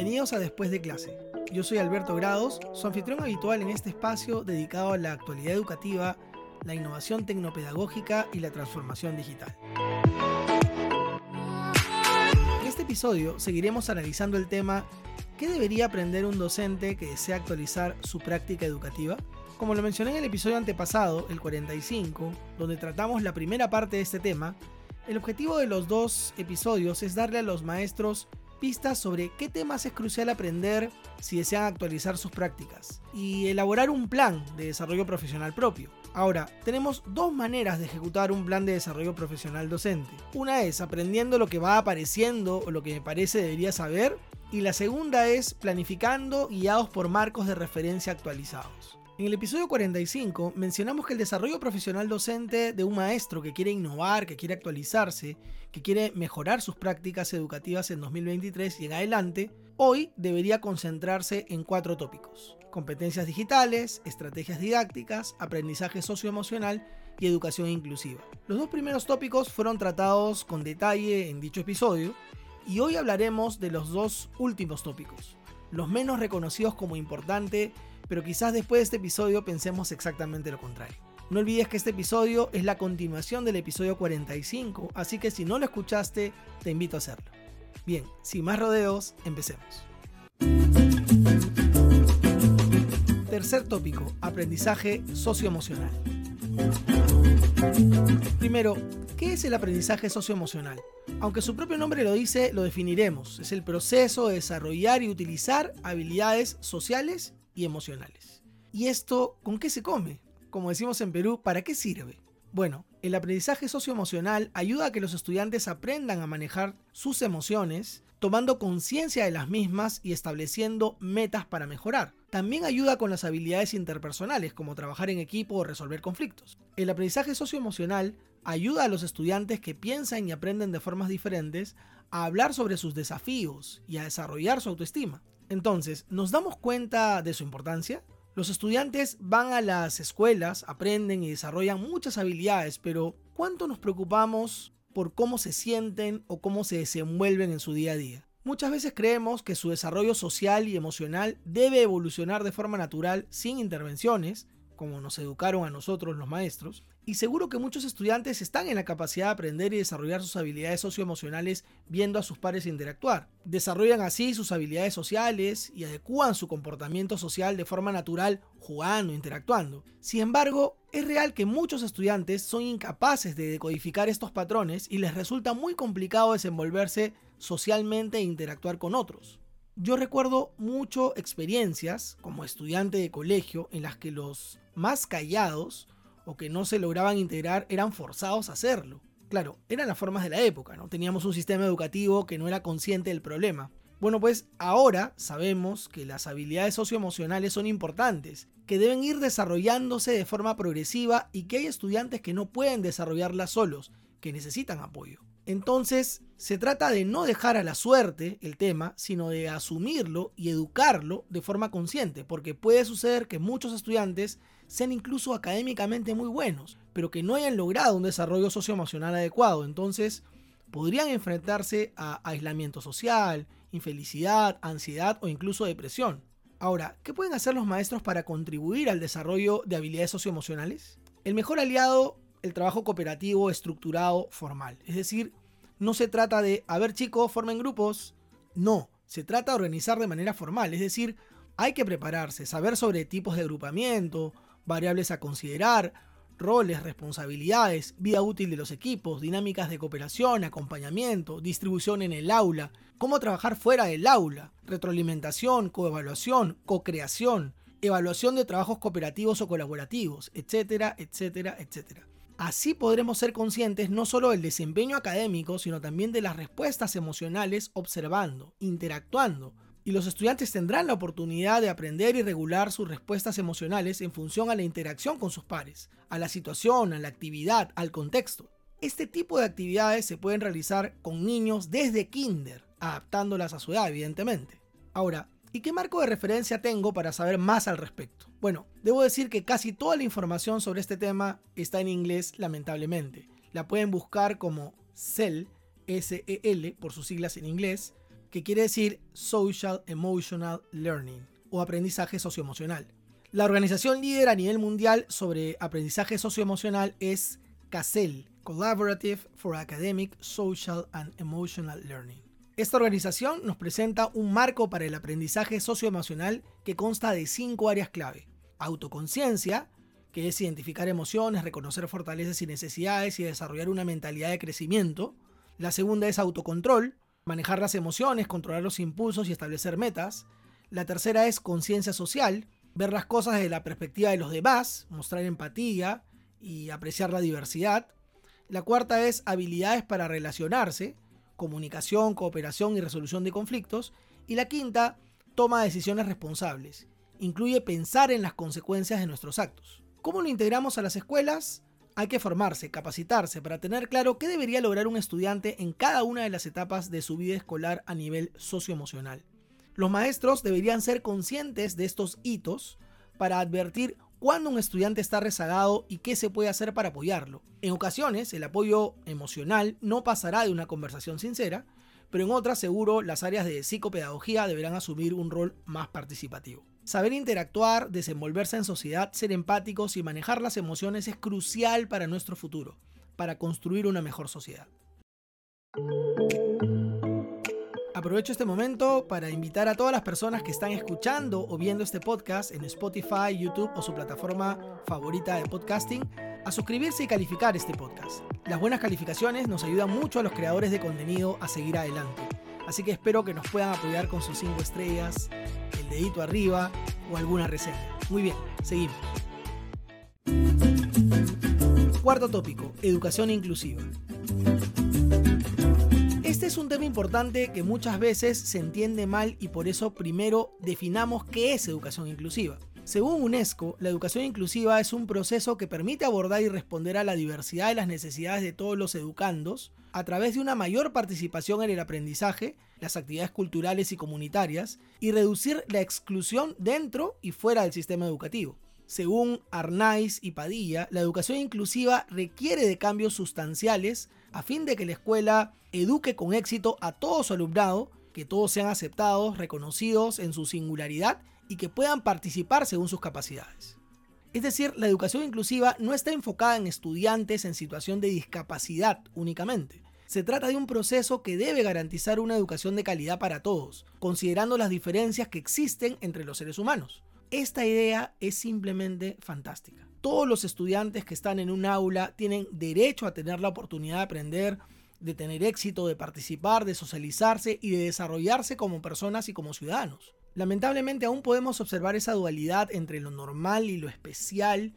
Bienvenidos a Después de clase. Yo soy Alberto Grados, su anfitrión habitual en este espacio dedicado a la actualidad educativa, la innovación tecnopedagógica y la transformación digital. En este episodio seguiremos analizando el tema ¿Qué debería aprender un docente que desea actualizar su práctica educativa? Como lo mencioné en el episodio antepasado, el 45, donde tratamos la primera parte de este tema, el objetivo de los dos episodios es darle a los maestros pistas sobre qué temas es crucial aprender si desean actualizar sus prácticas y elaborar un plan de desarrollo profesional propio. Ahora, tenemos dos maneras de ejecutar un plan de desarrollo profesional docente. Una es aprendiendo lo que va apareciendo o lo que me parece debería saber y la segunda es planificando guiados por marcos de referencia actualizados. En el episodio 45 mencionamos que el desarrollo profesional docente de un maestro que quiere innovar, que quiere actualizarse, que quiere mejorar sus prácticas educativas en 2023 y en adelante, hoy debería concentrarse en cuatro tópicos. Competencias digitales, estrategias didácticas, aprendizaje socioemocional y educación inclusiva. Los dos primeros tópicos fueron tratados con detalle en dicho episodio y hoy hablaremos de los dos últimos tópicos, los menos reconocidos como importante pero quizás después de este episodio pensemos exactamente lo contrario. No olvides que este episodio es la continuación del episodio 45, así que si no lo escuchaste, te invito a hacerlo. Bien, sin más rodeos, empecemos. Tercer tópico, aprendizaje socioemocional. Primero, ¿qué es el aprendizaje socioemocional? Aunque su propio nombre lo dice, lo definiremos. Es el proceso de desarrollar y utilizar habilidades sociales y emocionales. ¿Y esto con qué se come? Como decimos en Perú, ¿para qué sirve? Bueno, el aprendizaje socioemocional ayuda a que los estudiantes aprendan a manejar sus emociones, tomando conciencia de las mismas y estableciendo metas para mejorar. También ayuda con las habilidades interpersonales, como trabajar en equipo o resolver conflictos. El aprendizaje socioemocional ayuda a los estudiantes que piensan y aprenden de formas diferentes a hablar sobre sus desafíos y a desarrollar su autoestima. Entonces, ¿nos damos cuenta de su importancia? Los estudiantes van a las escuelas, aprenden y desarrollan muchas habilidades, pero ¿cuánto nos preocupamos por cómo se sienten o cómo se desenvuelven en su día a día? Muchas veces creemos que su desarrollo social y emocional debe evolucionar de forma natural sin intervenciones, como nos educaron a nosotros los maestros, y seguro que muchos estudiantes están en la capacidad de aprender y desarrollar sus habilidades socioemocionales viendo a sus pares interactuar. Desarrollan así sus habilidades sociales y adecúan su comportamiento social de forma natural jugando, interactuando. Sin embargo, es real que muchos estudiantes son incapaces de decodificar estos patrones y les resulta muy complicado desenvolverse socialmente e interactuar con otros. Yo recuerdo mucho experiencias como estudiante de colegio en las que los más callados o que no se lograban integrar eran forzados a hacerlo. Claro, eran las formas de la época, ¿no? Teníamos un sistema educativo que no era consciente del problema. Bueno, pues ahora sabemos que las habilidades socioemocionales son importantes, que deben ir desarrollándose de forma progresiva y que hay estudiantes que no pueden desarrollarlas solos, que necesitan apoyo. Entonces, se trata de no dejar a la suerte el tema, sino de asumirlo y educarlo de forma consciente, porque puede suceder que muchos estudiantes sean incluso académicamente muy buenos, pero que no hayan logrado un desarrollo socioemocional adecuado. Entonces, podrían enfrentarse a aislamiento social, infelicidad, ansiedad o incluso depresión. Ahora, ¿qué pueden hacer los maestros para contribuir al desarrollo de habilidades socioemocionales? El mejor aliado, el trabajo cooperativo, estructurado, formal. Es decir, no se trata de, a ver chicos, formen grupos. No, se trata de organizar de manera formal. Es decir, hay que prepararse, saber sobre tipos de agrupamiento, variables a considerar, roles, responsabilidades, vida útil de los equipos, dinámicas de cooperación, acompañamiento, distribución en el aula, cómo trabajar fuera del aula, retroalimentación, coevaluación, co-creación, evaluación de trabajos cooperativos o colaborativos, etcétera, etcétera, etcétera. Así podremos ser conscientes no solo del desempeño académico, sino también de las respuestas emocionales observando, interactuando, y los estudiantes tendrán la oportunidad de aprender y regular sus respuestas emocionales en función a la interacción con sus pares, a la situación, a la actividad, al contexto. Este tipo de actividades se pueden realizar con niños desde kinder, adaptándolas a su edad, evidentemente. Ahora, ¿y qué marco de referencia tengo para saber más al respecto? Bueno, debo decir que casi toda la información sobre este tema está en inglés, lamentablemente. La pueden buscar como CEL, S-E-L, por sus siglas en inglés, que quiere decir Social Emotional Learning o aprendizaje socioemocional. La organización líder a nivel mundial sobre aprendizaje socioemocional es CASEL, Collaborative for Academic, Social and Emotional Learning. Esta organización nos presenta un marco para el aprendizaje socioemocional que consta de cinco áreas clave. Autoconciencia, que es identificar emociones, reconocer fortalezas y necesidades y desarrollar una mentalidad de crecimiento. La segunda es autocontrol, manejar las emociones, controlar los impulsos y establecer metas. La tercera es conciencia social, ver las cosas desde la perspectiva de los demás, mostrar empatía y apreciar la diversidad. La cuarta es habilidades para relacionarse, comunicación, cooperación y resolución de conflictos. Y la quinta, toma decisiones responsables. Incluye pensar en las consecuencias de nuestros actos. ¿Cómo lo integramos a las escuelas? Hay que formarse, capacitarse para tener claro qué debería lograr un estudiante en cada una de las etapas de su vida escolar a nivel socioemocional. Los maestros deberían ser conscientes de estos hitos para advertir cuándo un estudiante está rezagado y qué se puede hacer para apoyarlo. En ocasiones, el apoyo emocional no pasará de una conversación sincera, pero en otras seguro las áreas de psicopedagogía deberán asumir un rol más participativo. Saber interactuar, desenvolverse en sociedad, ser empáticos y manejar las emociones es crucial para nuestro futuro, para construir una mejor sociedad. Aprovecho este momento para invitar a todas las personas que están escuchando o viendo este podcast en Spotify, YouTube o su plataforma favorita de podcasting a suscribirse y calificar este podcast. Las buenas calificaciones nos ayudan mucho a los creadores de contenido a seguir adelante. Así que espero que nos puedan apoyar con sus 5 estrellas, el dedito arriba o alguna reseña. Muy bien, seguimos. Cuarto tópico, educación inclusiva. Es un tema importante que muchas veces se entiende mal y por eso primero definamos qué es educación inclusiva. Según UNESCO, la educación inclusiva es un proceso que permite abordar y responder a la diversidad de las necesidades de todos los educandos a través de una mayor participación en el aprendizaje, las actividades culturales y comunitarias, y reducir la exclusión dentro y fuera del sistema educativo. Según Arnaiz y Padilla, la educación inclusiva requiere de cambios sustanciales a fin de que la escuela eduque con éxito a todo su alumnado, que todos sean aceptados, reconocidos en su singularidad y que puedan participar según sus capacidades. Es decir, la educación inclusiva no está enfocada en estudiantes en situación de discapacidad únicamente. Se trata de un proceso que debe garantizar una educación de calidad para todos, considerando las diferencias que existen entre los seres humanos. Esta idea es simplemente fantástica. Todos los estudiantes que están en un aula tienen derecho a tener la oportunidad de aprender, de tener éxito, de participar, de socializarse y de desarrollarse como personas y como ciudadanos. Lamentablemente aún podemos observar esa dualidad entre lo normal y lo especial,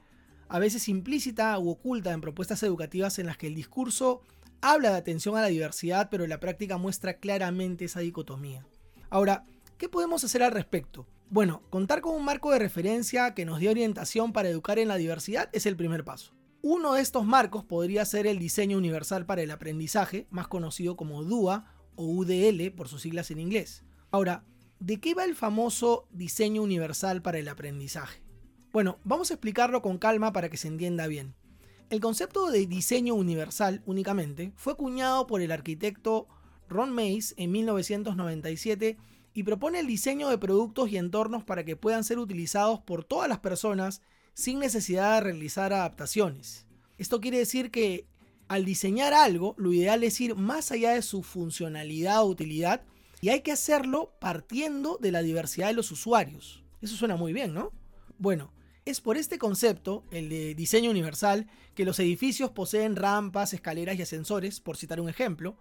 a veces implícita u oculta en propuestas educativas en las que el discurso habla de atención a la diversidad, pero la práctica muestra claramente esa dicotomía. Ahora, ¿qué podemos hacer al respecto? Bueno, contar con un marco de referencia que nos dé orientación para educar en la diversidad es el primer paso. Uno de estos marcos podría ser el Diseño Universal para el Aprendizaje, más conocido como DUA o UDL por sus siglas en inglés. Ahora, ¿de qué va el famoso Diseño Universal para el Aprendizaje? Bueno, vamos a explicarlo con calma para que se entienda bien. El concepto de diseño universal únicamente fue acuñado por el arquitecto Ron Mays en 1997 y propone el diseño de productos y entornos para que puedan ser utilizados por todas las personas sin necesidad de realizar adaptaciones. Esto quiere decir que al diseñar algo, lo ideal es ir más allá de su funcionalidad o utilidad y hay que hacerlo partiendo de la diversidad de los usuarios. Eso suena muy bien, ¿no? Bueno, es por este concepto, el de diseño universal, que los edificios poseen rampas, escaleras y ascensores, por citar un ejemplo,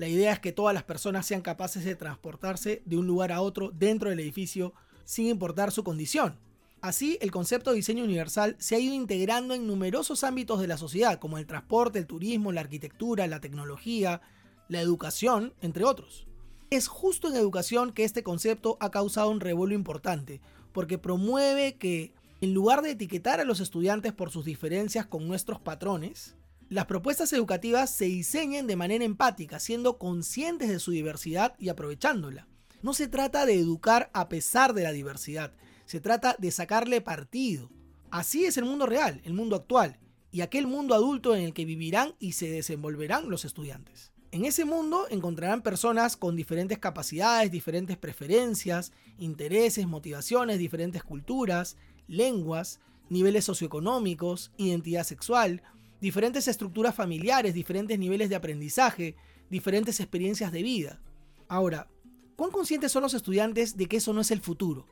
la idea es que todas las personas sean capaces de transportarse de un lugar a otro dentro del edificio sin importar su condición. Así, el concepto de diseño universal se ha ido integrando en numerosos ámbitos de la sociedad, como el transporte, el turismo, la arquitectura, la tecnología, la educación, entre otros. Es justo en educación que este concepto ha causado un revuelo importante, porque promueve que, en lugar de etiquetar a los estudiantes por sus diferencias con nuestros patrones, las propuestas educativas se diseñen de manera empática, siendo conscientes de su diversidad y aprovechándola. No se trata de educar a pesar de la diversidad, se trata de sacarle partido. Así es el mundo real, el mundo actual, y aquel mundo adulto en el que vivirán y se desenvolverán los estudiantes. En ese mundo encontrarán personas con diferentes capacidades, diferentes preferencias, intereses, motivaciones, diferentes culturas, lenguas, niveles socioeconómicos, identidad sexual, diferentes estructuras familiares, diferentes niveles de aprendizaje, diferentes experiencias de vida. Ahora, ¿cuán conscientes son los estudiantes de que eso no es el futuro?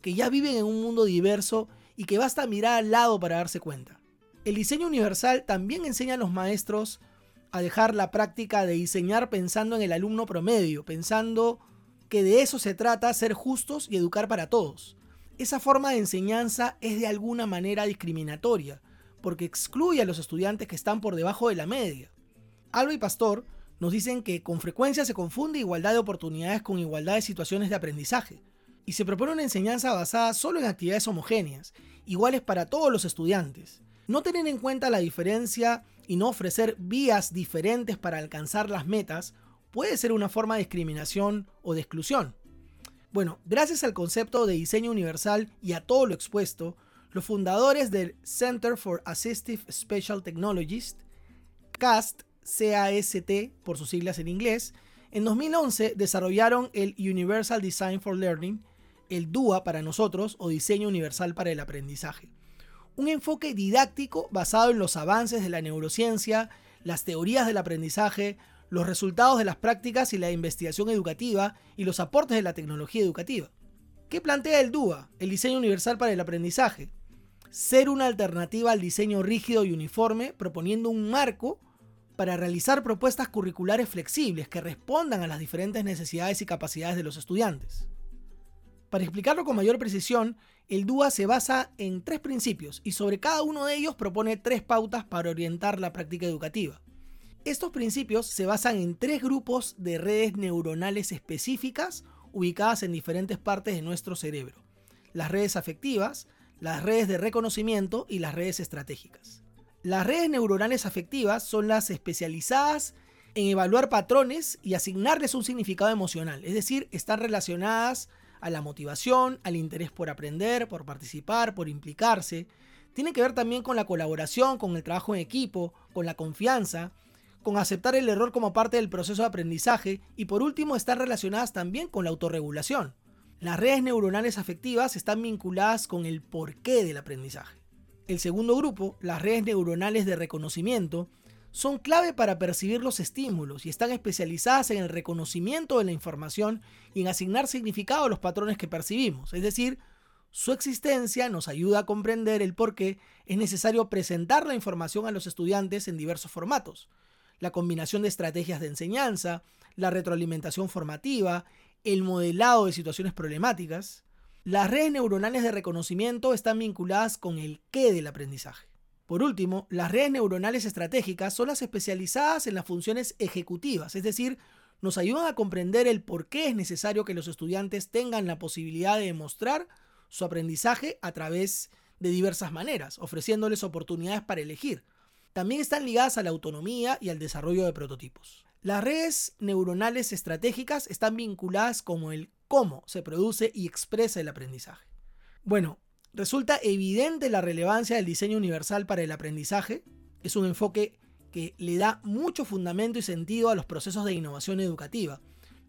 Que ya viven en un mundo diverso y que basta mirar al lado para darse cuenta. El diseño universal también enseña a los maestros a dejar la práctica de diseñar pensando en el alumno promedio, pensando que de eso se trata ser justos y educar para todos. Esa forma de enseñanza es de alguna manera discriminatoria, porque excluye a los estudiantes que están por debajo de la media. Alba y Pastor nos dicen que con frecuencia se confunde igualdad de oportunidades con igualdad de situaciones de aprendizaje, y se propone una enseñanza basada solo en actividades homogéneas, iguales para todos los estudiantes. No tener en cuenta la diferencia y no ofrecer vías diferentes para alcanzar las metas puede ser una forma de discriminación o de exclusión. Bueno, gracias al concepto de diseño universal y a todo lo expuesto, los fundadores del Center for Assistive Special Technologies, CAST, CAST por sus siglas en inglés, en 2011 desarrollaron el Universal Design for Learning, el DUA para nosotros o Diseño Universal para el Aprendizaje un enfoque didáctico basado en los avances de la neurociencia, las teorías del aprendizaje, los resultados de las prácticas y la investigación educativa y los aportes de la tecnología educativa. ¿Qué plantea el DUA, el diseño universal para el aprendizaje? Ser una alternativa al diseño rígido y uniforme, proponiendo un marco para realizar propuestas curriculares flexibles que respondan a las diferentes necesidades y capacidades de los estudiantes. Para explicarlo con mayor precisión, el DUA se basa en tres principios y sobre cada uno de ellos propone tres pautas para orientar la práctica educativa. Estos principios se basan en tres grupos de redes neuronales específicas ubicadas en diferentes partes de nuestro cerebro. Las redes afectivas, las redes de reconocimiento y las redes estratégicas. Las redes neuronales afectivas son las especializadas en evaluar patrones y asignarles un significado emocional, es decir, están relacionadas a la motivación, al interés por aprender, por participar, por implicarse. Tiene que ver también con la colaboración, con el trabajo en equipo, con la confianza, con aceptar el error como parte del proceso de aprendizaje y por último están relacionadas también con la autorregulación. Las redes neuronales afectivas están vinculadas con el porqué del aprendizaje. El segundo grupo, las redes neuronales de reconocimiento, son clave para percibir los estímulos y están especializadas en el reconocimiento de la información y en asignar significado a los patrones que percibimos. Es decir, su existencia nos ayuda a comprender el por qué es necesario presentar la información a los estudiantes en diversos formatos. La combinación de estrategias de enseñanza, la retroalimentación formativa, el modelado de situaciones problemáticas. Las redes neuronales de reconocimiento están vinculadas con el qué del aprendizaje. Por último, las redes neuronales estratégicas son las especializadas en las funciones ejecutivas, es decir, nos ayudan a comprender el por qué es necesario que los estudiantes tengan la posibilidad de demostrar su aprendizaje a través de diversas maneras, ofreciéndoles oportunidades para elegir. También están ligadas a la autonomía y al desarrollo de prototipos. Las redes neuronales estratégicas están vinculadas con el cómo se produce y expresa el aprendizaje. Bueno, Resulta evidente la relevancia del diseño universal para el aprendizaje. Es un enfoque que le da mucho fundamento y sentido a los procesos de innovación educativa.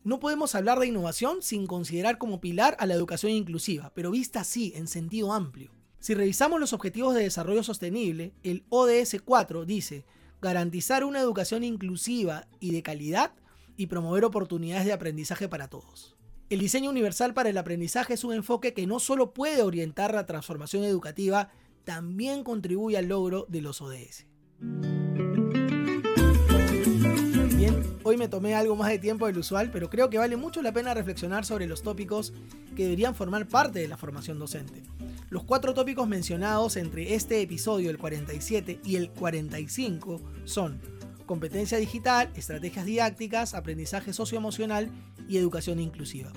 No podemos hablar de innovación sin considerar como pilar a la educación inclusiva, pero vista así, en sentido amplio. Si revisamos los Objetivos de Desarrollo Sostenible, el ODS 4 dice garantizar una educación inclusiva y de calidad y promover oportunidades de aprendizaje para todos. El diseño universal para el aprendizaje es un enfoque que no solo puede orientar la transformación educativa, también contribuye al logro de los ODS. Hoy me tomé algo más de tiempo del usual, pero creo que vale mucho la pena reflexionar sobre los tópicos que deberían formar parte de la formación docente. Los cuatro tópicos mencionados entre este episodio, el 47 y el 45, son competencia digital, estrategias didácticas, aprendizaje socioemocional y educación inclusiva.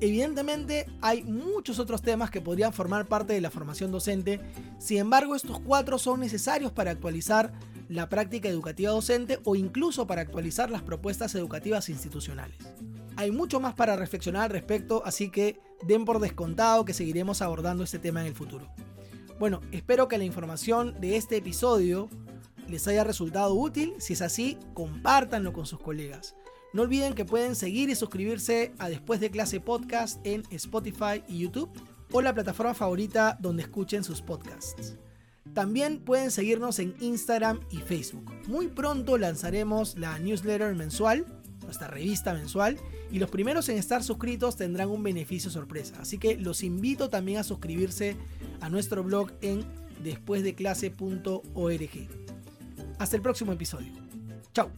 Evidentemente hay muchos otros temas que podrían formar parte de la formación docente, sin embargo estos cuatro son necesarios para actualizar la práctica educativa docente o incluso para actualizar las propuestas educativas institucionales. Hay mucho más para reflexionar al respecto, así que den por descontado que seguiremos abordando este tema en el futuro. Bueno, espero que la información de este episodio les haya resultado útil. Si es así, compártanlo con sus colegas. No olviden que pueden seguir y suscribirse a Después de clase podcast en Spotify y YouTube o la plataforma favorita donde escuchen sus podcasts. También pueden seguirnos en Instagram y Facebook. Muy pronto lanzaremos la newsletter mensual, nuestra revista mensual, y los primeros en estar suscritos tendrán un beneficio sorpresa. Así que los invito también a suscribirse a nuestro blog en despuesdeclase.org. Hasta el próximo episodio. Chao.